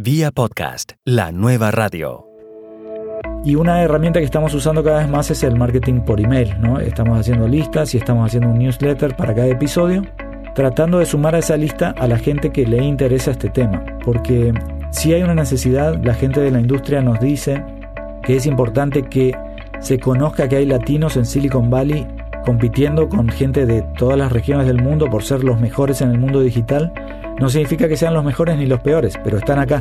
Vía podcast, la nueva radio. Y una herramienta que estamos usando cada vez más es el marketing por email, ¿no? Estamos haciendo listas y estamos haciendo un newsletter para cada episodio, tratando de sumar a esa lista a la gente que le interesa este tema, porque si hay una necesidad, la gente de la industria nos dice que es importante que se conozca que hay latinos en Silicon Valley compitiendo con gente de todas las regiones del mundo por ser los mejores en el mundo digital. No significa que sean los mejores ni los peores, pero están acá.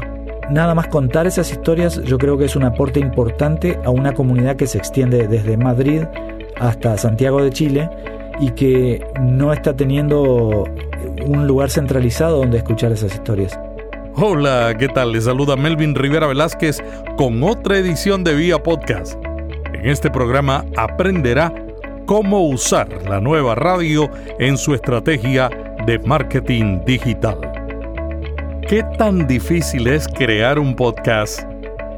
Nada más contar esas historias yo creo que es un aporte importante a una comunidad que se extiende desde Madrid hasta Santiago de Chile y que no está teniendo un lugar centralizado donde escuchar esas historias. Hola, ¿qué tal? Les saluda Melvin Rivera Velázquez con otra edición de Vía Podcast. En este programa aprenderá cómo usar la nueva radio en su estrategia de marketing digital. ¿Qué tan difícil es crear un podcast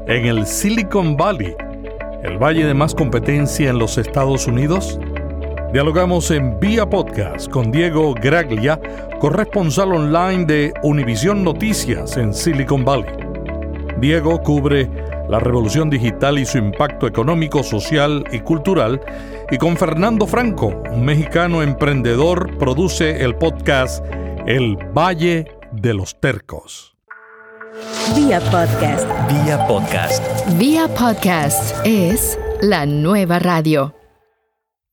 en el Silicon Valley, el valle de más competencia en los Estados Unidos? Dialogamos en Vía Podcast con Diego Graglia, corresponsal online de Univisión Noticias en Silicon Valley. Diego cubre la revolución digital y su impacto económico, social y cultural. Y con Fernando Franco, un mexicano emprendedor, produce el podcast El Valle de los Tercos. Vía Podcast. Vía podcast. Vía Podcast es la nueva radio.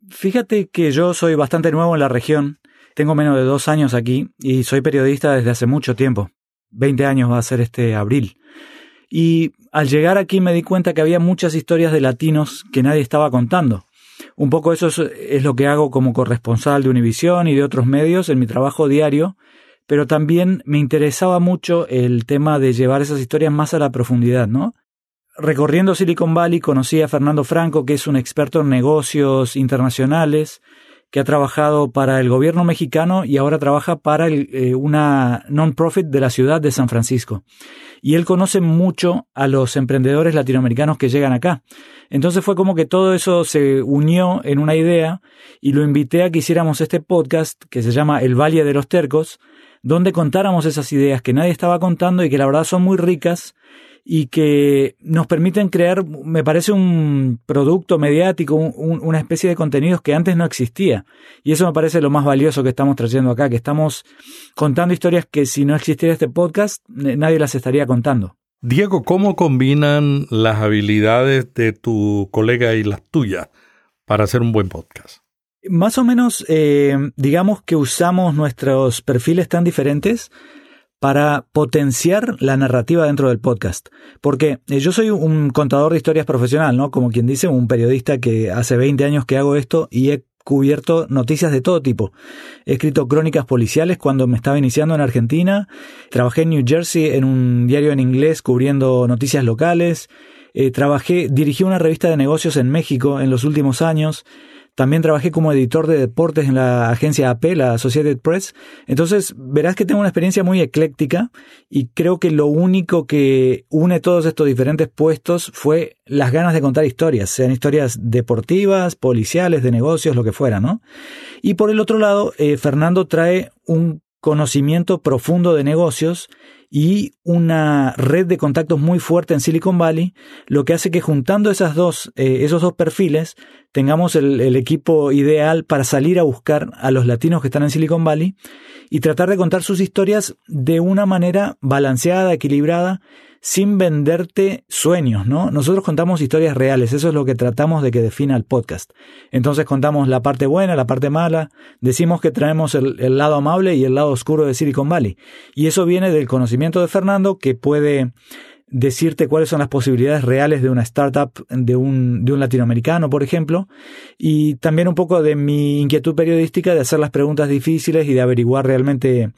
Fíjate que yo soy bastante nuevo en la región, tengo menos de dos años aquí y soy periodista desde hace mucho tiempo. 20 años va a ser este abril. Y al llegar aquí me di cuenta que había muchas historias de latinos que nadie estaba contando. Un poco eso es, lo que hago como corresponsal de Univisión y de otros medios en mi trabajo diario, pero también me interesaba mucho el tema de llevar esas historias más a la profundidad, ¿no? Recorriendo Silicon Valley conocí a Fernando Franco, que es un experto en negocios internacionales, que ha trabajado para el gobierno mexicano y ahora trabaja para eh, una non-profit de la ciudad de San Francisco. Y él conoce mucho a los emprendedores latinoamericanos que llegan acá. Entonces fue como que todo eso se unió en una idea y lo invité a que hiciéramos este podcast que se llama El Valle de los Tercos, donde contáramos esas ideas que nadie estaba contando y que la verdad son muy ricas y que nos permiten crear, me parece, un producto mediático, una especie de contenidos que antes no existía. Y eso me parece lo más valioso que estamos trayendo acá, que estamos contando historias que si no existiera este podcast, nadie las estaría contando. Diego, ¿cómo combinan las habilidades de tu colega y las tuyas para hacer un buen podcast? Más o menos, eh, digamos que usamos nuestros perfiles tan diferentes para potenciar la narrativa dentro del podcast. Porque eh, yo soy un contador de historias profesional, ¿no? Como quien dice, un periodista que hace 20 años que hago esto y he cubierto noticias de todo tipo. He escrito crónicas policiales cuando me estaba iniciando en Argentina. Trabajé en New Jersey en un diario en inglés cubriendo noticias locales. Eh, trabajé, dirigí una revista de negocios en México en los últimos años. También trabajé como editor de deportes en la agencia AP, la Associated Press. Entonces, verás que tengo una experiencia muy ecléctica y creo que lo único que une todos estos diferentes puestos fue las ganas de contar historias, sean historias deportivas, policiales, de negocios, lo que fuera, ¿no? Y por el otro lado, eh, Fernando trae un conocimiento profundo de negocios y una red de contactos muy fuerte en Silicon Valley, lo que hace que juntando esas dos, eh, esos dos perfiles tengamos el, el equipo ideal para salir a buscar a los latinos que están en Silicon Valley y tratar de contar sus historias de una manera balanceada, equilibrada sin venderte sueños, ¿no? Nosotros contamos historias reales, eso es lo que tratamos de que defina el podcast. Entonces contamos la parte buena, la parte mala, decimos que traemos el, lado amable y el lado oscuro de Silicon Valley. Y eso viene del conocimiento de Fernando que puede decirte cuáles son las posibilidades reales de una startup de un, de un latinoamericano, por ejemplo, y también un poco de mi inquietud periodística de hacer las preguntas difíciles y de averiguar realmente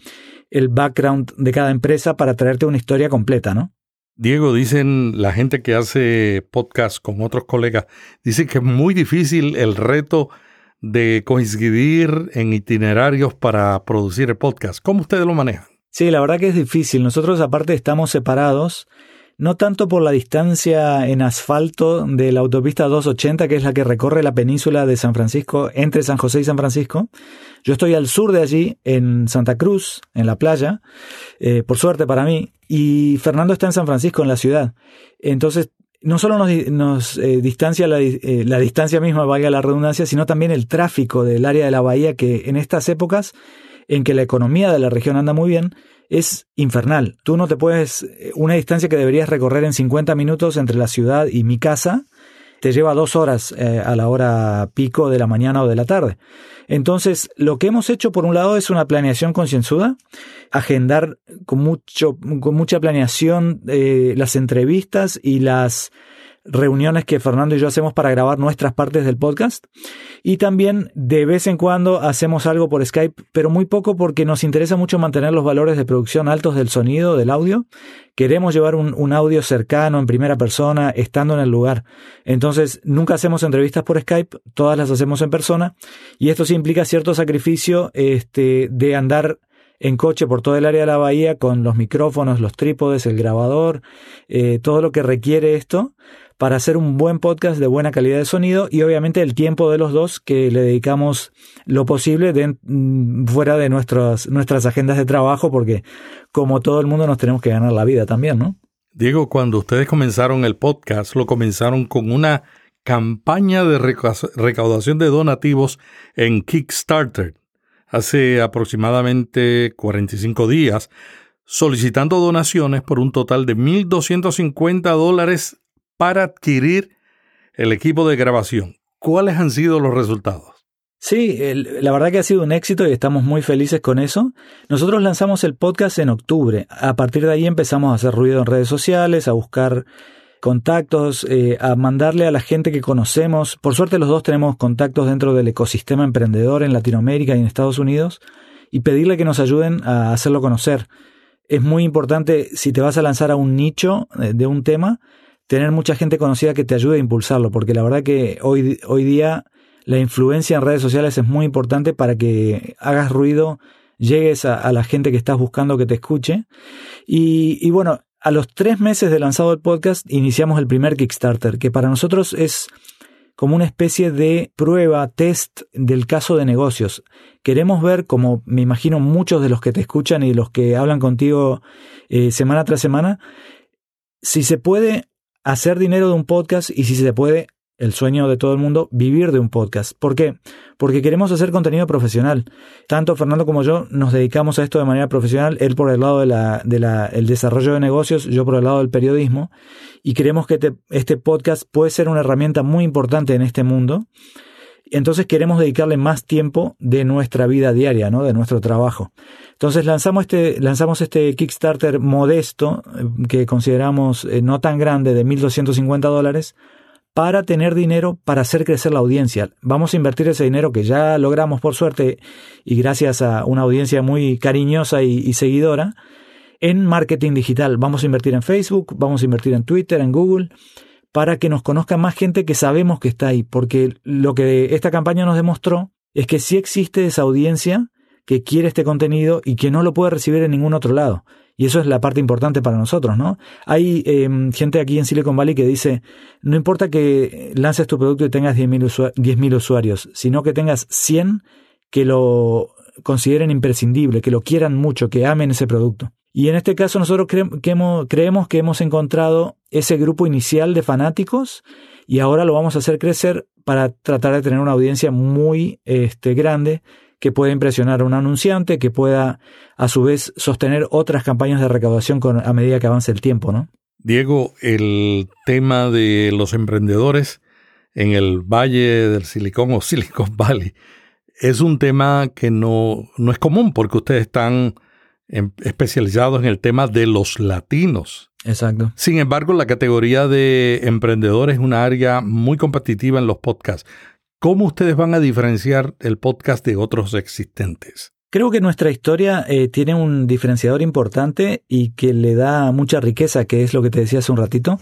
el background de cada empresa para traerte una historia completa, ¿no? Diego, dicen la gente que hace podcast con otros colegas, dice que es muy difícil el reto de coincidir en itinerarios para producir el podcast. ¿Cómo ustedes lo manejan? Sí, la verdad que es difícil. Nosotros aparte estamos separados. No tanto por la distancia en asfalto de la autopista 280, que es la que recorre la península de San Francisco, entre San José y San Francisco. Yo estoy al sur de allí, en Santa Cruz, en la playa, eh, por suerte para mí, y Fernando está en San Francisco, en la ciudad. Entonces, no solo nos, eh, distancia la, eh, la distancia misma, valga la redundancia, sino también el tráfico del área de la bahía, que en estas épocas en que la economía de la región anda muy bien, es infernal. Tú no te puedes, una distancia que deberías recorrer en 50 minutos entre la ciudad y mi casa, te lleva dos horas eh, a la hora pico de la mañana o de la tarde. Entonces, lo que hemos hecho por un lado es una planeación concienzuda, agendar con, mucho, con mucha planeación eh, las entrevistas y las reuniones que Fernando y yo hacemos para grabar nuestras partes del podcast. Y también de vez en cuando hacemos algo por Skype, pero muy poco porque nos interesa mucho mantener los valores de producción altos del sonido, del audio. Queremos llevar un, audio cercano, en primera persona, estando en el lugar. Entonces, nunca hacemos entrevistas por Skype, todas las hacemos en persona. Y esto sí implica cierto sacrificio este, de andar en coche por todo el área de la bahía con los micrófonos, los trípodes, el grabador, eh, todo lo que requiere esto para hacer un buen podcast de buena calidad de sonido y obviamente el tiempo de los dos que le dedicamos lo posible mm, fuera de nuestras, nuestras agendas de trabajo porque como todo el mundo nos tenemos que ganar la vida también, ¿no? Diego, cuando ustedes comenzaron el podcast, lo comenzaron con una campaña de recaudación de donativos en Kickstarter hace aproximadamente 45 días, solicitando donaciones por un total de 1.250 dólares para adquirir el equipo de grabación. ¿Cuáles han sido los resultados? Sí, la verdad que ha sido un éxito y estamos muy felices con eso. Nosotros lanzamos el podcast en octubre. A partir de ahí empezamos a hacer ruido en redes sociales, a buscar contactos, eh, a mandarle a la gente que conocemos. Por suerte los dos tenemos contactos dentro del ecosistema emprendedor en Latinoamérica y en Estados Unidos y pedirle que nos ayuden a hacerlo conocer. Es muy importante si te vas a lanzar a un nicho eh, de un tema, tener mucha gente conocida que te ayude a impulsarlo, porque la verdad que hoy, hoy día la influencia en redes sociales es muy importante para que hagas ruido, llegues a, la gente que estás buscando que te escuche. Y, bueno, a los tres meses de lanzado el podcast iniciamos el primer Kickstarter, que para nosotros es como una especie de prueba, test del caso de negocios. Queremos ver, como me imagino muchos de los que te escuchan y los que hablan contigo eh, semana tras semana, si se puede hacer dinero de un podcast y si se puede, el sueño de todo el mundo, vivir de un podcast. ¿Por qué? Porque queremos hacer contenido profesional. Tanto Fernando como yo nos dedicamos a esto de manera profesional, él por el lado del de la, desarrollo de negocios, yo por el lado del periodismo, y creemos que este podcast puede ser una herramienta muy importante en este mundo. Entonces queremos dedicarle más tiempo de nuestra vida diaria, ¿no? De nuestro trabajo. Entonces lanzamos este, lanzamos este Kickstarter modesto, eh, que consideramos eh, no tan grande, de 1.250 dólares, para tener dinero para hacer crecer la audiencia. Vamos a invertir ese dinero que ya logramos por suerte y gracias a una audiencia muy cariñosa y seguidora en marketing digital. Vamos a invertir en Facebook, vamos a invertir en Twitter, en Google para que nos conozca más gente que sabemos que está ahí, porque lo que esta campaña nos demostró es que sí existe esa audiencia que quiere este contenido y que no lo puede recibir en ningún otro lado. Y eso es la parte importante para nosotros, ¿no? Hay em, gente aquí en Silicon Valley que dice, no importa que lances tu producto y tengas 10.000 usuarios, sino que tengas 100 que lo consideren imprescindible, que lo quieran mucho, que amen ese producto. Y en este caso nosotros creemos que hemos encontrado ese grupo inicial de fanáticos y ahora lo vamos a hacer crecer para tratar de tener una audiencia muy este, grande que pueda impresionar a un anunciante, que pueda a su vez sostener otras campañas de recaudación a medida que avance el tiempo, ¿no? Diego, el tema de los emprendedores en el Valle del Silicón o Silicon Valley es un tema que no, no es común porque ustedes están especializados en el tema de los latinos. Exacto. Sin embargo, la categoría de emprendedores es una área muy competitiva en los podcasts. ¿Cómo ustedes van a diferenciar el podcast de otros existentes? Creo que nuestra historia eh, tiene un diferenciador importante y que le da mucha riqueza, que es lo que te decía hace un ratito.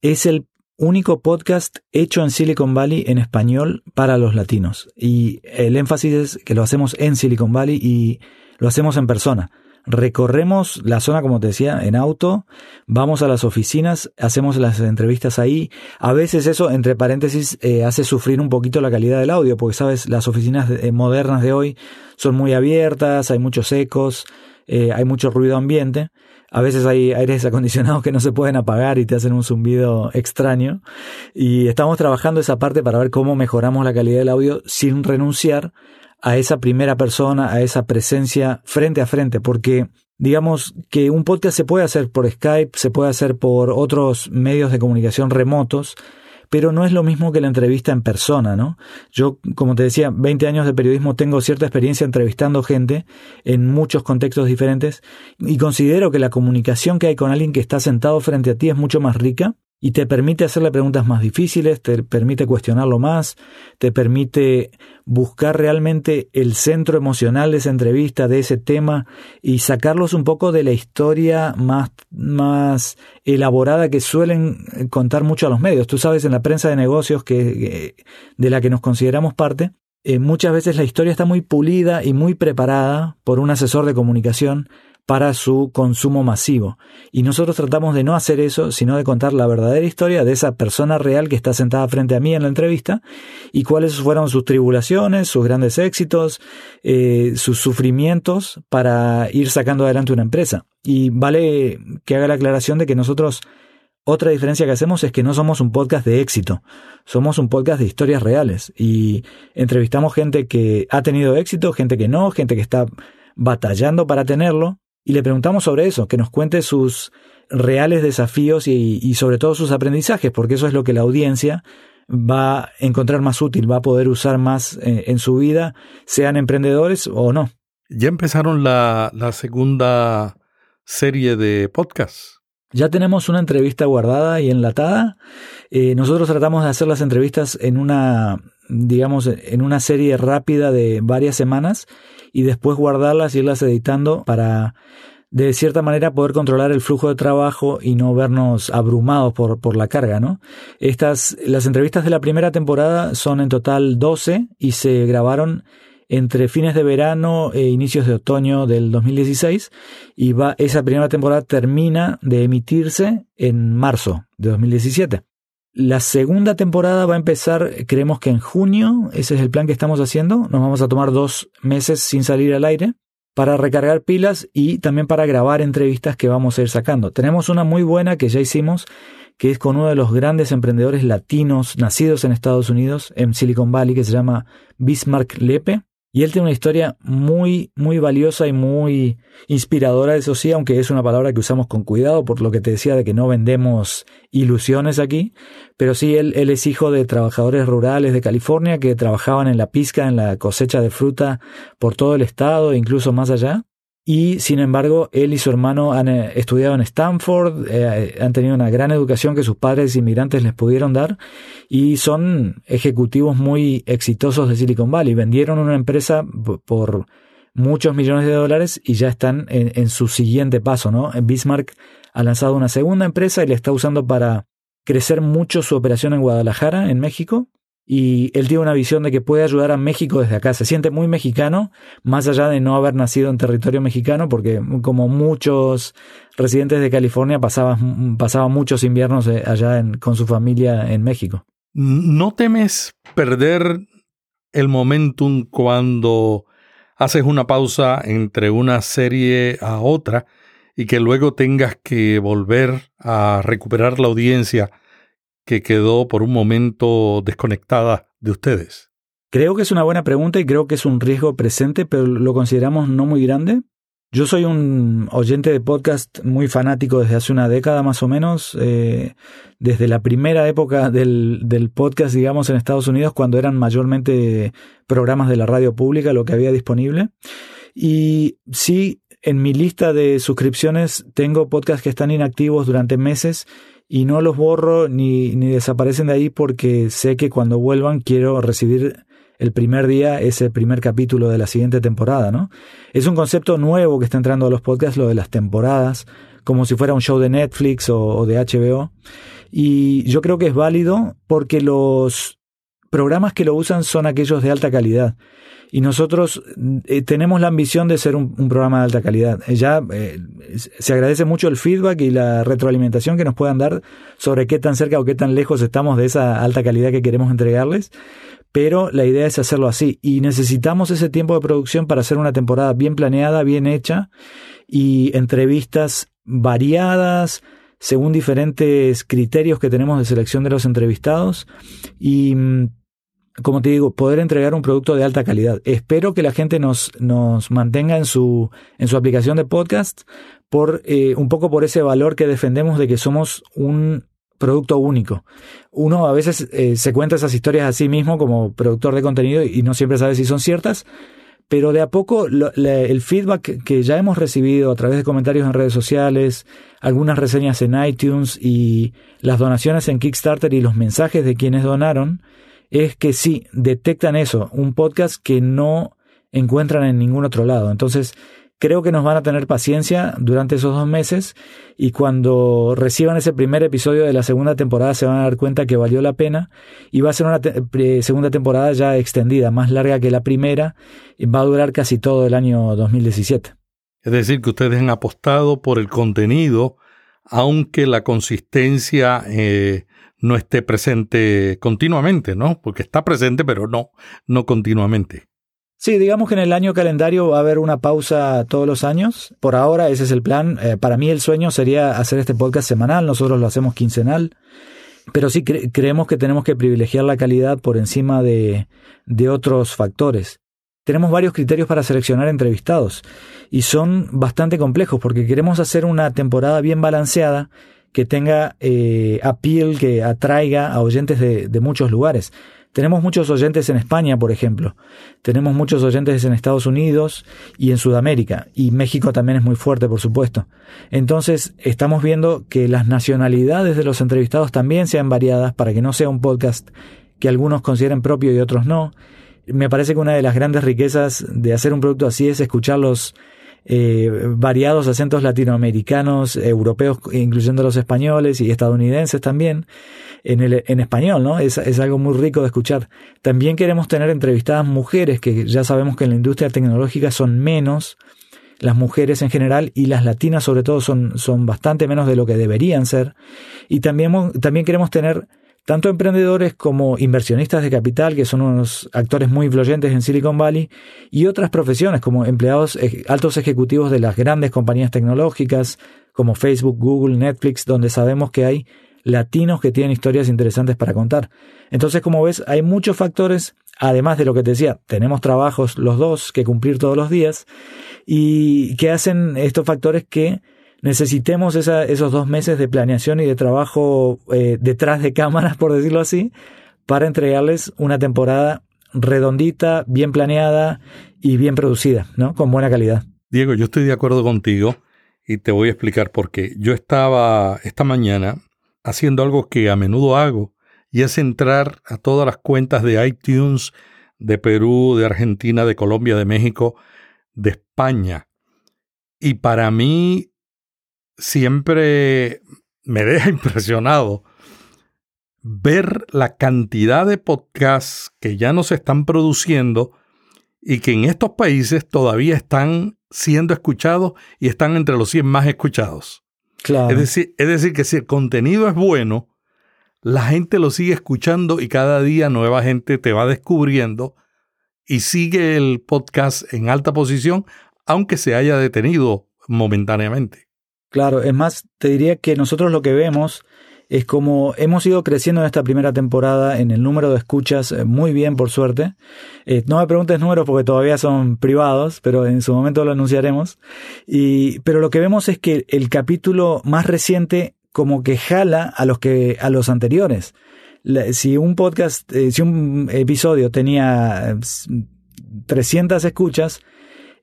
Es el único podcast hecho en Silicon Valley en español para los latinos. Y el énfasis es que lo hacemos en Silicon Valley y lo hacemos en persona. recorremos la zona, como te decía, en auto, vamos a las oficinas, hacemos las entrevistas ahí. A veces eso, entre paréntesis, eh, hace sufrir un poquito la calidad del audio, porque sabes, las oficinas eh, modernas de hoy son muy abiertas, hay muchos ecos, eh, hay mucho ruido ambiente. A veces hay aires acondicionados que no se pueden apagar y te hacen un zumbido extraño. Y estamos trabajando esa parte para ver cómo mejoramos la calidad del audio sin renunciar a esa primera persona, a esa presencia frente a frente, porque digamos que un podcast se puede hacer por Skype, se puede hacer por otros medios de comunicación remotos, pero no es lo mismo que la entrevista en persona, ¿no? Yo, como te decía, 20 años de periodismo, tengo cierta experiencia entrevistando gente en muchos contextos diferentes y considero que la comunicación que hay con alguien que está sentado frente a ti es mucho más rica y te permite hacerle preguntas más difíciles, te permite cuestionarlo más, te permite buscar realmente el centro emocional de esa entrevista, de ese tema y sacarlos un poco de la historia más, más elaborada que suelen contar mucho a los medios. Tú sabes, en la prensa de negocios que, de la que nos consideramos parte, eh, muchas veces la historia está muy pulida y muy preparada por un asesor de comunicación para su consumo masivo. Y nosotros tratamos de no hacer eso, sino de contar la verdadera historia de esa persona real que está sentada frente a mí en la entrevista y cuáles fueron sus tribulaciones, sus grandes éxitos, eh, sus sufrimientos para ir sacando adelante una empresa. Y vale que haga la aclaración de que nosotros otra diferencia que hacemos es que no somos un podcast de éxito, somos un podcast de historias reales y entrevistamos gente que ha tenido éxito, gente que no, gente que está batallando para tenerlo y le preguntamos sobre eso, que nos cuente sus reales desafíos y, sobre todo sus aprendizajes, porque eso es lo que la audiencia va a encontrar más útil, va a poder usar más eh, en su vida, sean emprendedores o no. Ya empezaron la, segunda serie de podcasts. Ya tenemos una entrevista guardada y enlatada. Eh, nosotros tratamos de hacer las entrevistas en una, digamos, en una serie rápida de varias semanas y después guardarlas y irlas editando para de cierta manera poder controlar el flujo de trabajo y no vernos abrumados por, por la carga, ¿no? Estas, las entrevistas de la primera temporada son en total 12 y se grabaron entre fines de verano e inicios de otoño del 2016 y va, esa primera temporada termina de emitirse en marzo de 2017. La segunda temporada va a empezar, creemos que en junio, ese es el plan que estamos haciendo. Nos vamos a tomar dos meses sin salir al aire para recargar pilas y también para grabar entrevistas que vamos a ir sacando. Tenemos una muy buena que ya hicimos, que es con uno de los grandes emprendedores latinos nacidos en Estados Unidos, en Silicon Valley, que se llama Bismarck Lepe. Y él tiene una historia muy, muy valiosa y muy inspiradora, eso sí, aunque es una palabra que usamos con cuidado por lo que te decía de que no vendemos ilusiones aquí, pero sí, él, él es hijo de trabajadores rurales de California que trabajaban en la pizca, en la cosecha de fruta por todo el estado e incluso más allá. Y sin embargo, él y su hermano han eh, estudiado en Stanford, eh, han tenido una gran educación que sus padres inmigrantes les pudieron dar y son ejecutivos muy exitosos de Silicon Valley. Vendieron una empresa por muchos millones de dólares y ya están en, en su siguiente paso, ¿no? Bismarck ha lanzado una segunda empresa y le está usando para crecer mucho su operación en Guadalajara, en México, y él tiene una visión de que puede ayudar a México desde acá. Se siente muy mexicano, más allá de no haber nacido en territorio mexicano, porque como muchos residentes de California pasaba, muchos inviernos eh, allá con su familia en México. ¿No temes perder el momentum cuando haces una pausa entre una serie a otra y que luego tengas que volver a recuperar la audiencia que quedó por un momento desconectada de ustedes? Creo que es una buena pregunta y creo que es un riesgo presente, pero lo consideramos no muy grande. Yo soy un oyente de podcast muy fanático desde hace una década más o menos, eh, desde la primera época del, del, podcast, digamos, en Estados Unidos, cuando eran mayormente programas de la radio pública lo que había disponible. Y sí, en mi lista de suscripciones tengo podcasts que están inactivos durante meses y no los borro ni, ni desaparecen de ahí porque sé que cuando vuelvan quiero recibir el primer día ese primer capítulo de la siguiente temporada, ¿no? Es un concepto nuevo que está entrando a los podcasts, lo de las temporadas, como si fuera un show de Netflix o, o de HBO. Y yo creo que es válido porque los programas que lo usan son aquellos de alta calidad. Y nosotros eh, tenemos la ambición de ser un, programa de alta calidad. Eh, ya eh, se agradece mucho el feedback y la retroalimentación que nos puedan dar sobre qué tan cerca o qué tan lejos estamos de esa alta calidad que queremos entregarles. Pero la idea es hacerlo así. Y necesitamos ese tiempo de producción para hacer una temporada bien planeada, bien hecha y entrevistas variadas, según diferentes criterios que tenemos de selección de los entrevistados. Y mm, como te digo, poder entregar un producto de alta calidad. Espero que la gente nos, nos mantenga en su, en su aplicación de podcast por eh, un poco por ese valor que defendemos de que somos un producto único. Uno a veces eh, se cuenta esas historias a sí mismo como productor de contenido y no siempre sabe si son ciertas, pero de a poco el feedback que ya hemos recibido a través de comentarios en redes sociales, algunas reseñas en iTunes y las donaciones en Kickstarter y los mensajes de quienes donaron, es que sí, detectan eso, un podcast que no encuentran en ningún otro lado. Entonces, creo que nos van a tener paciencia durante esos dos meses y cuando reciban ese primer episodio de la segunda temporada se van a dar cuenta que valió la pena y va a ser una segunda temporada ya extendida, más larga que la primera y va a durar casi todo el año 2017. Es decir, que ustedes han apostado por el contenido, aunque la consistencia eh, no esté presente continuamente, ¿no? Porque está presente, pero no, no continuamente. Sí, digamos que en el año calendario va a haber una pausa todos los años. Por ahora ese es el plan. Eh, para mí el sueño sería hacer este podcast semanal, nosotros lo hacemos quincenal. Pero sí creemos que tenemos que privilegiar la calidad por encima de, de otros factores. Tenemos varios criterios para seleccionar entrevistados y son bastante complejos porque queremos hacer una temporada bien balanceada que tenga eh, appeal, que atraiga a oyentes de, de, muchos lugares. Tenemos muchos oyentes en España, por ejemplo. Tenemos muchos oyentes en Estados Unidos y en Sudamérica. Y México también es muy fuerte, por supuesto. Entonces, estamos viendo que las nacionalidades de los entrevistados también sean variadas para que no sea un podcast que algunos consideren propio y otros no. Me parece que una de las grandes riquezas de hacer un producto así es escucharlos eh, variados acentos latinoamericanos, europeos, incluyendo los españoles y estadounidenses también, en, el, en español, ¿no? Es, es algo muy rico de escuchar. También queremos tener entrevistadas mujeres, que ya sabemos que en la industria tecnológica son menos, las mujeres en general y las latinas sobre todo son, son bastante menos de lo que deberían ser. Y también, también queremos tener tanto emprendedores como inversionistas de capital, que son unos actores muy influyentes en Silicon Valley, y otras profesiones como empleados altos ejecutivos de las grandes compañías tecnológicas como Facebook, Google, Netflix, donde sabemos que hay latinos que tienen historias interesantes para contar. Entonces, como ves, hay muchos factores, además de lo que te decía, tenemos trabajos los dos que cumplir todos los días, y que hacen estos factores que necesitemos esos dos meses de planeación y de trabajo eh, detrás de cámaras, por decirlo así, para entregarles una temporada redondita, bien planeada y bien producida, ¿no? Con buena calidad. Diego, yo estoy de acuerdo contigo y te voy a explicar por qué. Yo estaba esta mañana haciendo algo que a menudo hago y es entrar a todas las cuentas de iTunes de Perú, de Argentina, de Colombia, de México, de España. Y para mí siempre me deja impresionado ver la cantidad de podcasts que ya no se están produciendo y que en estos países todavía están siendo escuchados y están entre los 100 más escuchados. Claro. Es decir, es decir, que si el contenido es bueno, la gente lo sigue escuchando y cada día nueva gente te va descubriendo y sigue el podcast en alta posición, aunque se haya detenido momentáneamente. Claro, es más, te diría que nosotros lo que vemos es como hemos ido creciendo en esta primera temporada en el número de escuchas eh, muy bien, por suerte. Eh, no me preguntes números porque todavía son privados, pero en su momento lo anunciaremos. Y, pero lo que vemos es que el capítulo más reciente como que jala a los que, a los anteriores. si un podcast, eh, si un episodio tenía 300 escuchas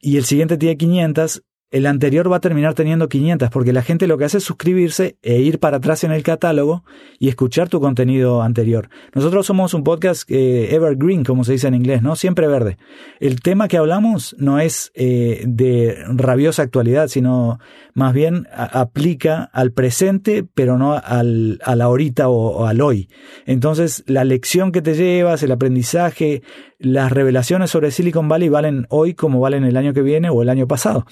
y el siguiente tiene 500, el anterior va a terminar teniendo 500, porque la gente lo que hace es suscribirse e ir para atrás en el catálogo y escuchar tu contenido anterior. Nosotros somos un podcast eh, evergreen, como se dice en inglés, ¿no? Siempre verde. El tema que hablamos no es eh, de rabiosa actualidad, sino más bien aplica al presente, pero no al, a la ahorita o, o al hoy. Entonces, la lección que te llevas, el aprendizaje, las revelaciones sobre Silicon Valley valen hoy como valen el año que viene o el año pasado.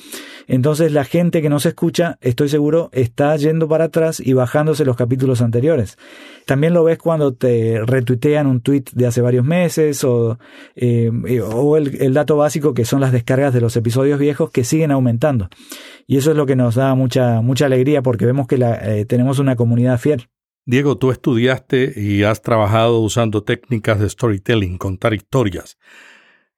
Entonces la gente que no se escucha, estoy seguro, está yendo para atrás y bajándose los capítulos anteriores. También lo ves cuando te retuitean un tweet de hace varios meses o, eh, o el, dato básico que son las descargas de los episodios viejos que siguen aumentando. Y eso es lo que nos da mucha, mucha alegría porque vemos que eh, tenemos una comunidad fiel. Diego, tú estudiaste y has trabajado usando técnicas de storytelling, contar historias.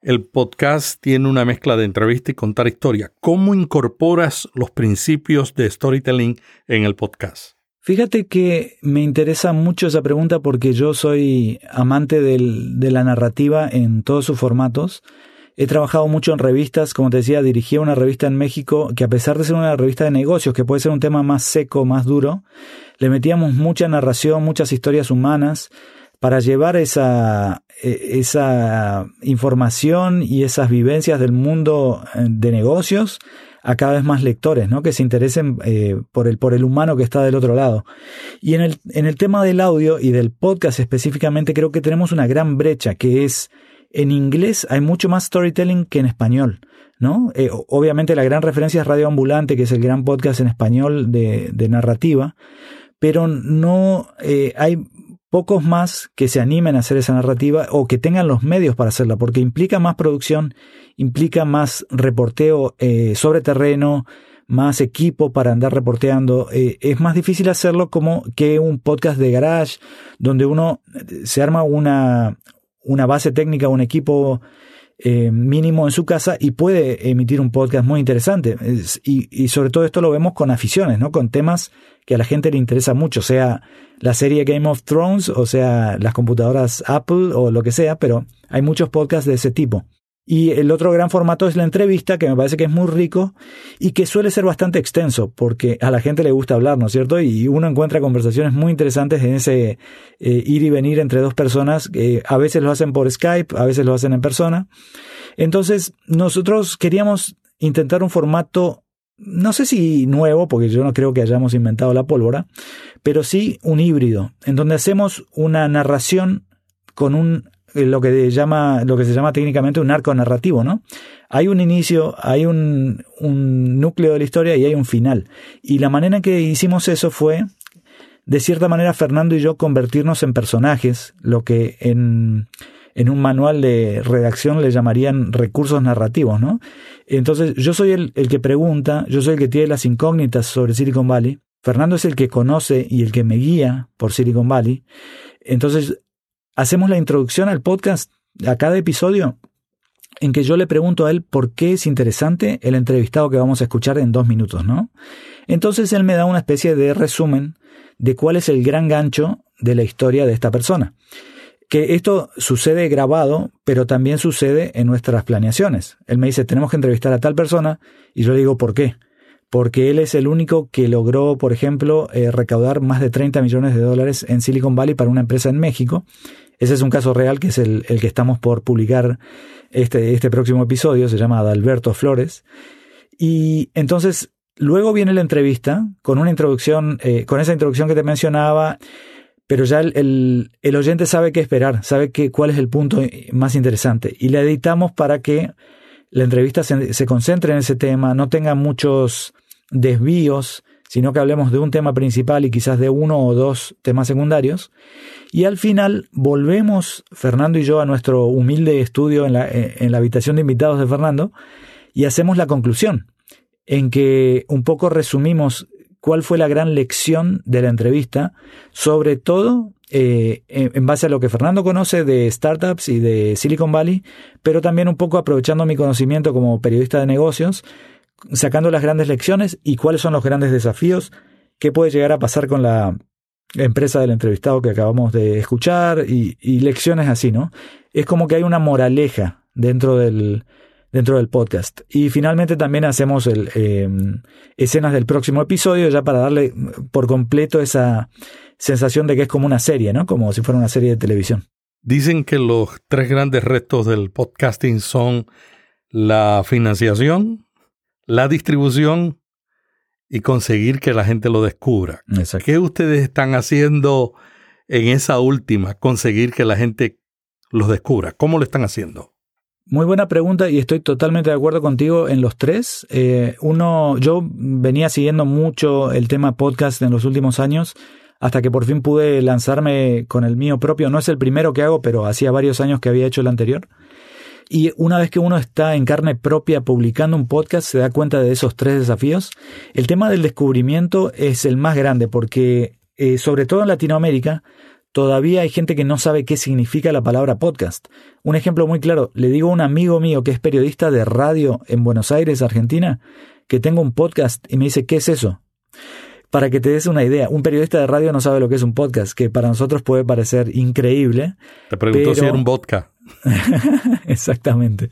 El podcast tiene una mezcla de entrevista y contar historia. ¿Cómo incorporas los principios de storytelling en el podcast? Fíjate que me interesa mucho esa pregunta porque yo soy amante de la narrativa en todos sus formatos. He trabajado mucho en revistas, como te decía, dirigí una revista en México que a pesar de ser una revista de negocios, que puede ser un tema más seco, más duro, le metíamos mucha narración, muchas historias humanas para llevar esa, e, esa información y esas vivencias del mundo eh, de negocios a cada vez más lectores, ¿no? Que se interesen eh, por, el, por el humano que está del otro lado. Y en el, en el tema del audio y del podcast específicamente, creo que tenemos una gran brecha, que es en inglés hay mucho más storytelling que en español. ¿no? Eh, obviamente la gran referencia es Radio Ambulante, que es el gran podcast en español de, narrativa, pero no eh, hay pocos más que se animen a hacer esa narrativa o que tengan los medios para hacerla, porque implica más producción, implica más reporteo eh, sobre terreno, más equipo para andar reporteando. Es más difícil hacerlo como que un podcast de garage, donde uno se arma una, una base técnica, un equipo eh, mínimo en su casa y puede emitir un podcast muy interesante. y, y, sobre todo esto lo vemos con aficiones, ¿no? Con temas que a la gente le interesa mucho, sea la serie Game of Thrones, o sea las computadoras Apple o lo que sea, pero hay muchos podcasts de ese tipo. Y el otro gran formato es la entrevista, que me parece que es muy rico y que suele ser bastante extenso, porque a la gente le gusta hablar, ¿no es cierto? Y uno encuentra conversaciones muy interesantes en ese eh, ir y venir entre dos personas, que a veces lo hacen por Skype, a veces lo hacen en persona. Entonces, nosotros queríamos intentar un formato, no sé si nuevo, porque yo no creo que hayamos inventado la pólvora, pero sí un híbrido, en donde hacemos una narración con un eh, lo que, llama, lo que se llama técnicamente un arco narrativo, ¿no? Hay un inicio, hay un, un núcleo de la historia y hay un final. Y la manera en que hicimos eso fue, de cierta manera, Fernando y yo convertirnos en personajes, lo que en, en un manual de redacción le llamarían recursos narrativos, ¿no? Entonces, yo soy el, el, que pregunta, yo soy el que tiene las incógnitas sobre Silicon Valley, Fernando es el que conoce y el que me guía por Silicon Valley, entonces hacemos la introducción al podcast, a cada episodio, en que yo le pregunto a él por qué es interesante el entrevistado que vamos a escuchar en dos minutos, ¿no? Entonces él me da una especie de resumen de cuál es el gran gancho de la historia de esta persona. Que esto sucede grabado, pero también sucede en nuestras planeaciones. Él me dice, tenemos que entrevistar a tal persona, y yo le digo, ¿por qué? Porque él es el único que logró, por ejemplo, eh, recaudar más de 30 millones de dólares en Silicon Valley para una empresa en México, ese es un caso real que es el, que estamos por publicar este, este próximo episodio, se llama Adalberto Flores. Y entonces, luego viene la entrevista con una introducción, eh, con esa introducción que te mencionaba, pero ya el, el, oyente sabe qué esperar, sabe que, cuál es el punto más interesante. Y la editamos para que la entrevista se, se concentre en ese tema, no tenga muchos desvíos, sino que hablemos de un tema principal y quizás de uno o dos temas secundarios. Y al final volvemos, Fernando y yo, a nuestro humilde estudio en la, eh, en la habitación de invitados de Fernando y hacemos la conclusión, en que un poco resumimos cuál fue la gran lección de la entrevista, sobre todo eh, en base a lo que Fernando conoce de startups y de Silicon Valley, pero también un poco aprovechando mi conocimiento como periodista de negocios sacando las grandes lecciones y cuáles son los grandes desafíos, qué puede llegar a pasar con la empresa del entrevistado que acabamos de escuchar y, lecciones así, ¿no? Es como que hay una moraleja dentro del, dentro del podcast. Y finalmente también hacemos el, eh, escenas del próximo episodio ya para darle por completo esa sensación de que es como una serie, ¿no? Como si fuera una serie de televisión. Dicen que los tres grandes retos del podcasting son la financiación, la distribución y conseguir que la gente lo descubra. Exacto. ¿Qué ustedes están haciendo en esa última, conseguir que la gente los descubra? ¿Cómo lo están haciendo? Muy buena pregunta y estoy totalmente de acuerdo contigo en los tres. Eh, uno, yo venía siguiendo mucho el tema podcast en los últimos años hasta que por fin pude lanzarme con el mío propio. No es el primero que hago, pero hacía varios años que había hecho el anterior. Y una vez que uno está en carne propia publicando un podcast, se da cuenta de esos tres desafíos. El tema del descubrimiento es el más grande porque, eh, sobre todo en Latinoamérica, todavía hay gente que no sabe qué significa la palabra podcast. Un ejemplo muy claro, le digo a un amigo mío que es periodista de radio en Buenos Aires, Argentina, que tengo un podcast y me dice, ¿qué es eso? Para que te des una idea, un periodista de radio no sabe lo que es un podcast, que para nosotros puede parecer increíble. Te preguntó si era un vodka. Exactamente.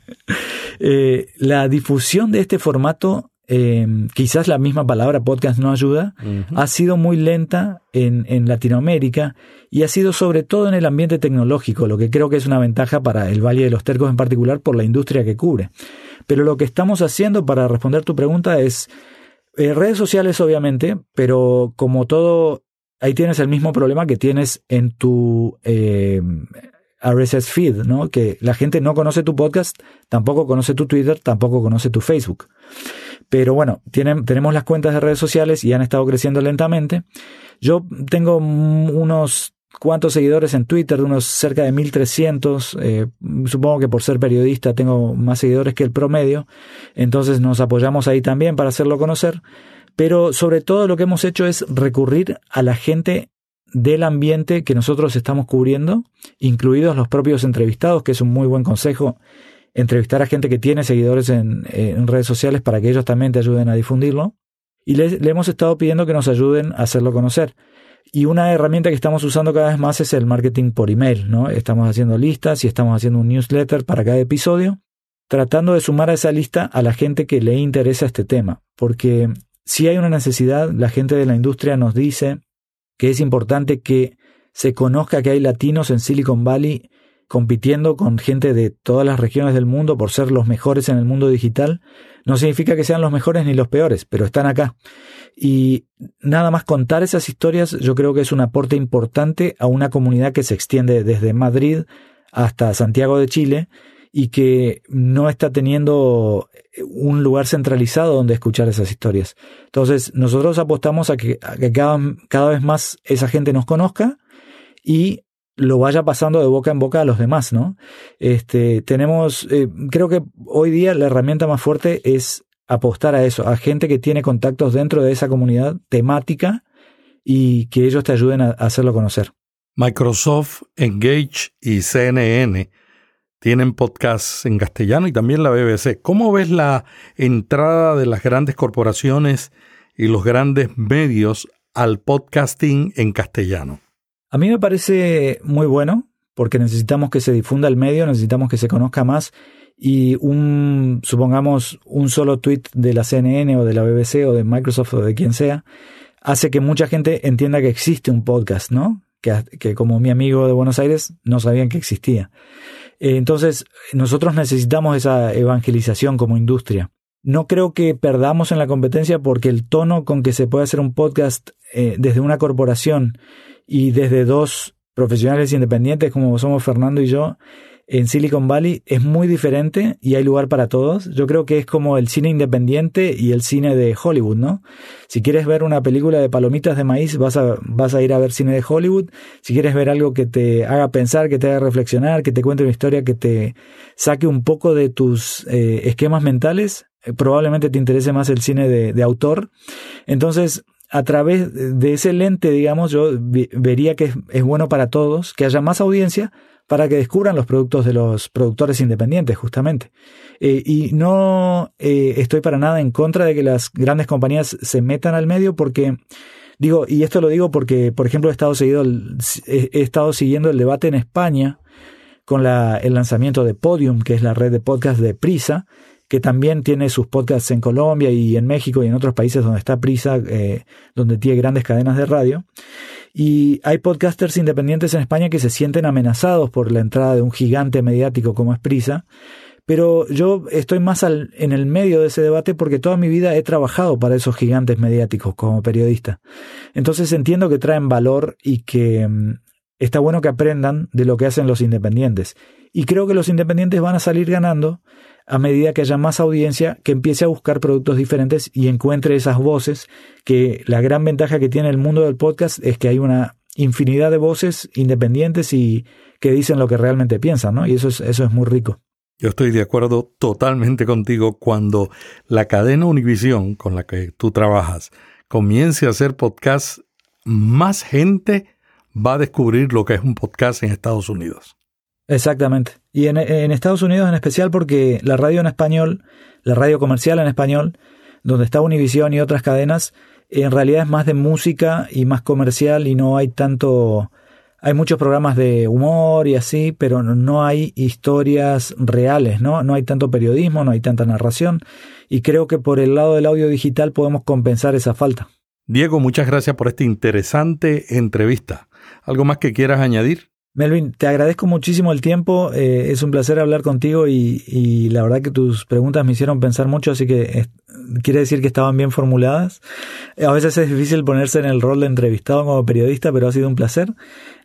Eh, la difusión de este formato, eh, quizás la misma palabra podcast no ayuda, ha sido muy lenta en, en Latinoamérica y ha sido sobre todo en el ambiente tecnológico, lo que creo que es una ventaja para el Valle de los Tercos en particular por la industria que cubre. Pero lo que estamos haciendo para responder tu pregunta es eh, redes sociales obviamente, pero como todo, ahí tienes el mismo problema que tienes en tu eh, RSS feed, ¿no? Que la gente no conoce tu podcast, tampoco conoce tu Twitter, tampoco conoce tu Facebook. Pero bueno, tienen, tenemos las cuentas de redes sociales y han estado creciendo lentamente. Yo tengo unos cuantos seguidores en Twitter, unos cerca de 1300. Eh, supongo que por ser periodista tengo más seguidores que el promedio. Entonces nos apoyamos ahí también para hacerlo conocer. Pero sobre todo lo que hemos hecho es recurrir a la gente del ambiente que nosotros estamos cubriendo, incluidos los propios entrevistados, que es un muy buen consejo entrevistar a gente que tiene seguidores en, redes sociales para que ellos también te ayuden a difundirlo. Y le, hemos estado pidiendo que nos ayuden a hacerlo conocer. Y una herramienta que estamos usando cada vez más es el marketing por email, ¿no? Estamos haciendo listas y estamos haciendo un newsletter para cada episodio, tratando de sumar a esa lista a la gente que le interesa este tema. Porque si hay una necesidad, la gente de la industria nos dice que es importante que se conozca que hay latinos en Silicon Valley compitiendo con gente de todas las regiones del mundo por ser los mejores en el mundo digital, no significa que sean los mejores ni los peores, pero están acá. Y nada más contar esas historias yo creo que es un aporte importante a una comunidad que se extiende desde Madrid hasta Santiago de Chile y que no está teniendo un lugar centralizado donde escuchar esas historias. Entonces nosotros apostamos a que, a que cada, cada vez más esa gente nos conozca y lo vaya pasando de boca en boca a los demás, ¿no? Este, tenemos, eh, creo que hoy día la herramienta más fuerte es apostar a eso, a gente que tiene contactos dentro de esa comunidad temática y que ellos te ayuden a, hacerlo conocer. Microsoft, Engage y CNN tienen podcasts en castellano y también la BBC. ¿Cómo ves la entrada de las grandes corporaciones y los grandes medios al podcasting en castellano? A mí me parece muy bueno porque necesitamos que se difunda el medio, necesitamos que se conozca más y un, supongamos, un solo tweet de la CNN o de la BBC o de Microsoft o de quien sea, hace que mucha gente entienda que existe un podcast, ¿no? Que, que como mi amigo de Buenos Aires no sabían que existía. Entonces, nosotros necesitamos esa evangelización como industria. No creo que perdamos en la competencia porque el tono con que se puede hacer un podcast eh, desde una corporación y desde dos profesionales independientes como somos Fernando y yo en Silicon Valley es muy diferente y hay lugar para todos. Yo creo que es como el cine independiente y el cine de Hollywood, ¿no? Si quieres ver una película de palomitas de maíz, vas a, vas a ir a ver cine de Hollywood. Si quieres ver algo que te haga pensar, que te haga reflexionar, que te cuente una historia que te saque un poco de tus eh, esquemas mentales, eh, probablemente te interese más el cine de, de autor. Entonces, a través de ese lente, digamos, yo vería que es, bueno para todos, que haya más audiencia para que descubran los productos de los productores independientes, justamente. Eh, y no eh, estoy para nada en contra de que las grandes compañías se metan al medio porque, digo, y esto lo digo porque, por ejemplo, he estado, seguido, he estado siguiendo el debate en España con la, el lanzamiento de Podium, que es la red de podcast de Prisa, que también tiene sus podcasts en Colombia y en México y en otros países donde está Prisa, eh, donde tiene grandes cadenas de radio. Y hay podcasters independientes en España que se sienten amenazados por la entrada de un gigante mediático como es Prisa. Pero yo estoy más en el medio de ese debate porque toda mi vida he trabajado para esos gigantes mediáticos como periodista. Entonces entiendo que traen valor y que mm, está bueno que aprendan de lo que hacen los independientes. Y creo que los independientes van a salir ganando a medida que haya más audiencia que empiece a buscar productos diferentes y encuentre esas voces, que la gran ventaja que tiene el mundo del podcast es que hay una infinidad de voces independientes y que dicen lo que realmente piensan, ¿no? Y eso es, eso es muy rico. Yo estoy de acuerdo totalmente contigo cuando la cadena Univision con la que tú trabajas comience a hacer podcast, más gente va a descubrir lo que es un podcast en Estados Unidos. Exactamente. Y en, Estados Unidos en especial porque la radio en español, la radio comercial en español, donde está Univision y otras cadenas, en realidad es más de música y más comercial y no hay tanto... Hay muchos programas de humor y así, pero no hay historias reales, ¿no? No hay tanto periodismo, no hay tanta narración y creo que por el lado del audio digital podemos compensar esa falta. Diego, muchas gracias por esta interesante entrevista. ¿Algo más que quieras añadir? Melvin, te agradezco muchísimo el tiempo, eh, es un placer hablar contigo y, la verdad que tus preguntas me hicieron pensar mucho, así que quiere decir que estaban bien formuladas. A veces es difícil ponerse en el rol de entrevistado como periodista, pero ha sido un placer.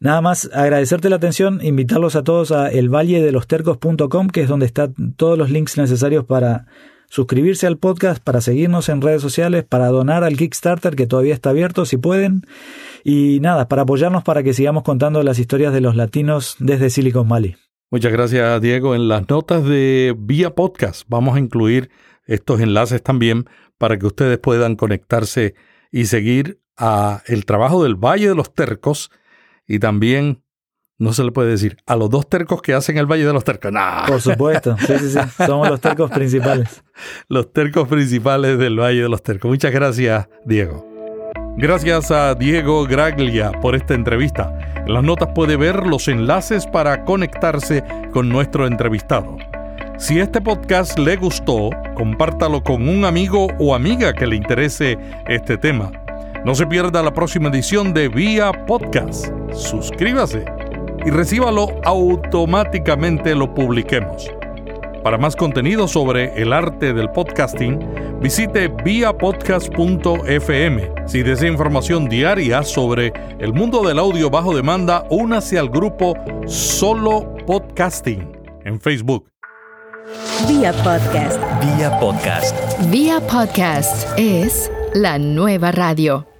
Nada más agradecerte la atención, invitarlos a todos a elvalledelostercos.com, que es donde están todos los links necesarios para suscribirse al podcast, para seguirnos en redes sociales, para donar al Kickstarter que todavía está abierto si pueden. Y nada, para apoyarnos para que sigamos contando las historias de los latinos desde Silicon Valley. Muchas gracias, Diego. En las notas de Vía Podcast vamos a incluir estos enlaces también para que ustedes puedan conectarse y seguir a el trabajo del Valle de los Tercos y también no se le puede decir a los dos tercos que hacen el Valle de los Tercos. Por supuesto, sí, sí, sí. Somos los tercos principales. los tercos principales del Valle de los Tercos. Muchas gracias, Diego. Gracias a Diego Graglia por esta entrevista. En las notas puede ver los enlaces para conectarse con nuestro entrevistado. Si este podcast le gustó, compártalo con un amigo o amiga que le interese este tema. No se pierda la próxima edición de Vía Podcast. Suscríbase y recíbalo automáticamente lo publiquemos. Para más contenido sobre el arte del podcasting, visite viapodcast.fm. Si desea información diaria sobre el mundo del audio bajo demanda, únase al grupo Solo Podcasting en Facebook. Vía Podcast. Vía Podcast. Vía Podcast es la nueva radio.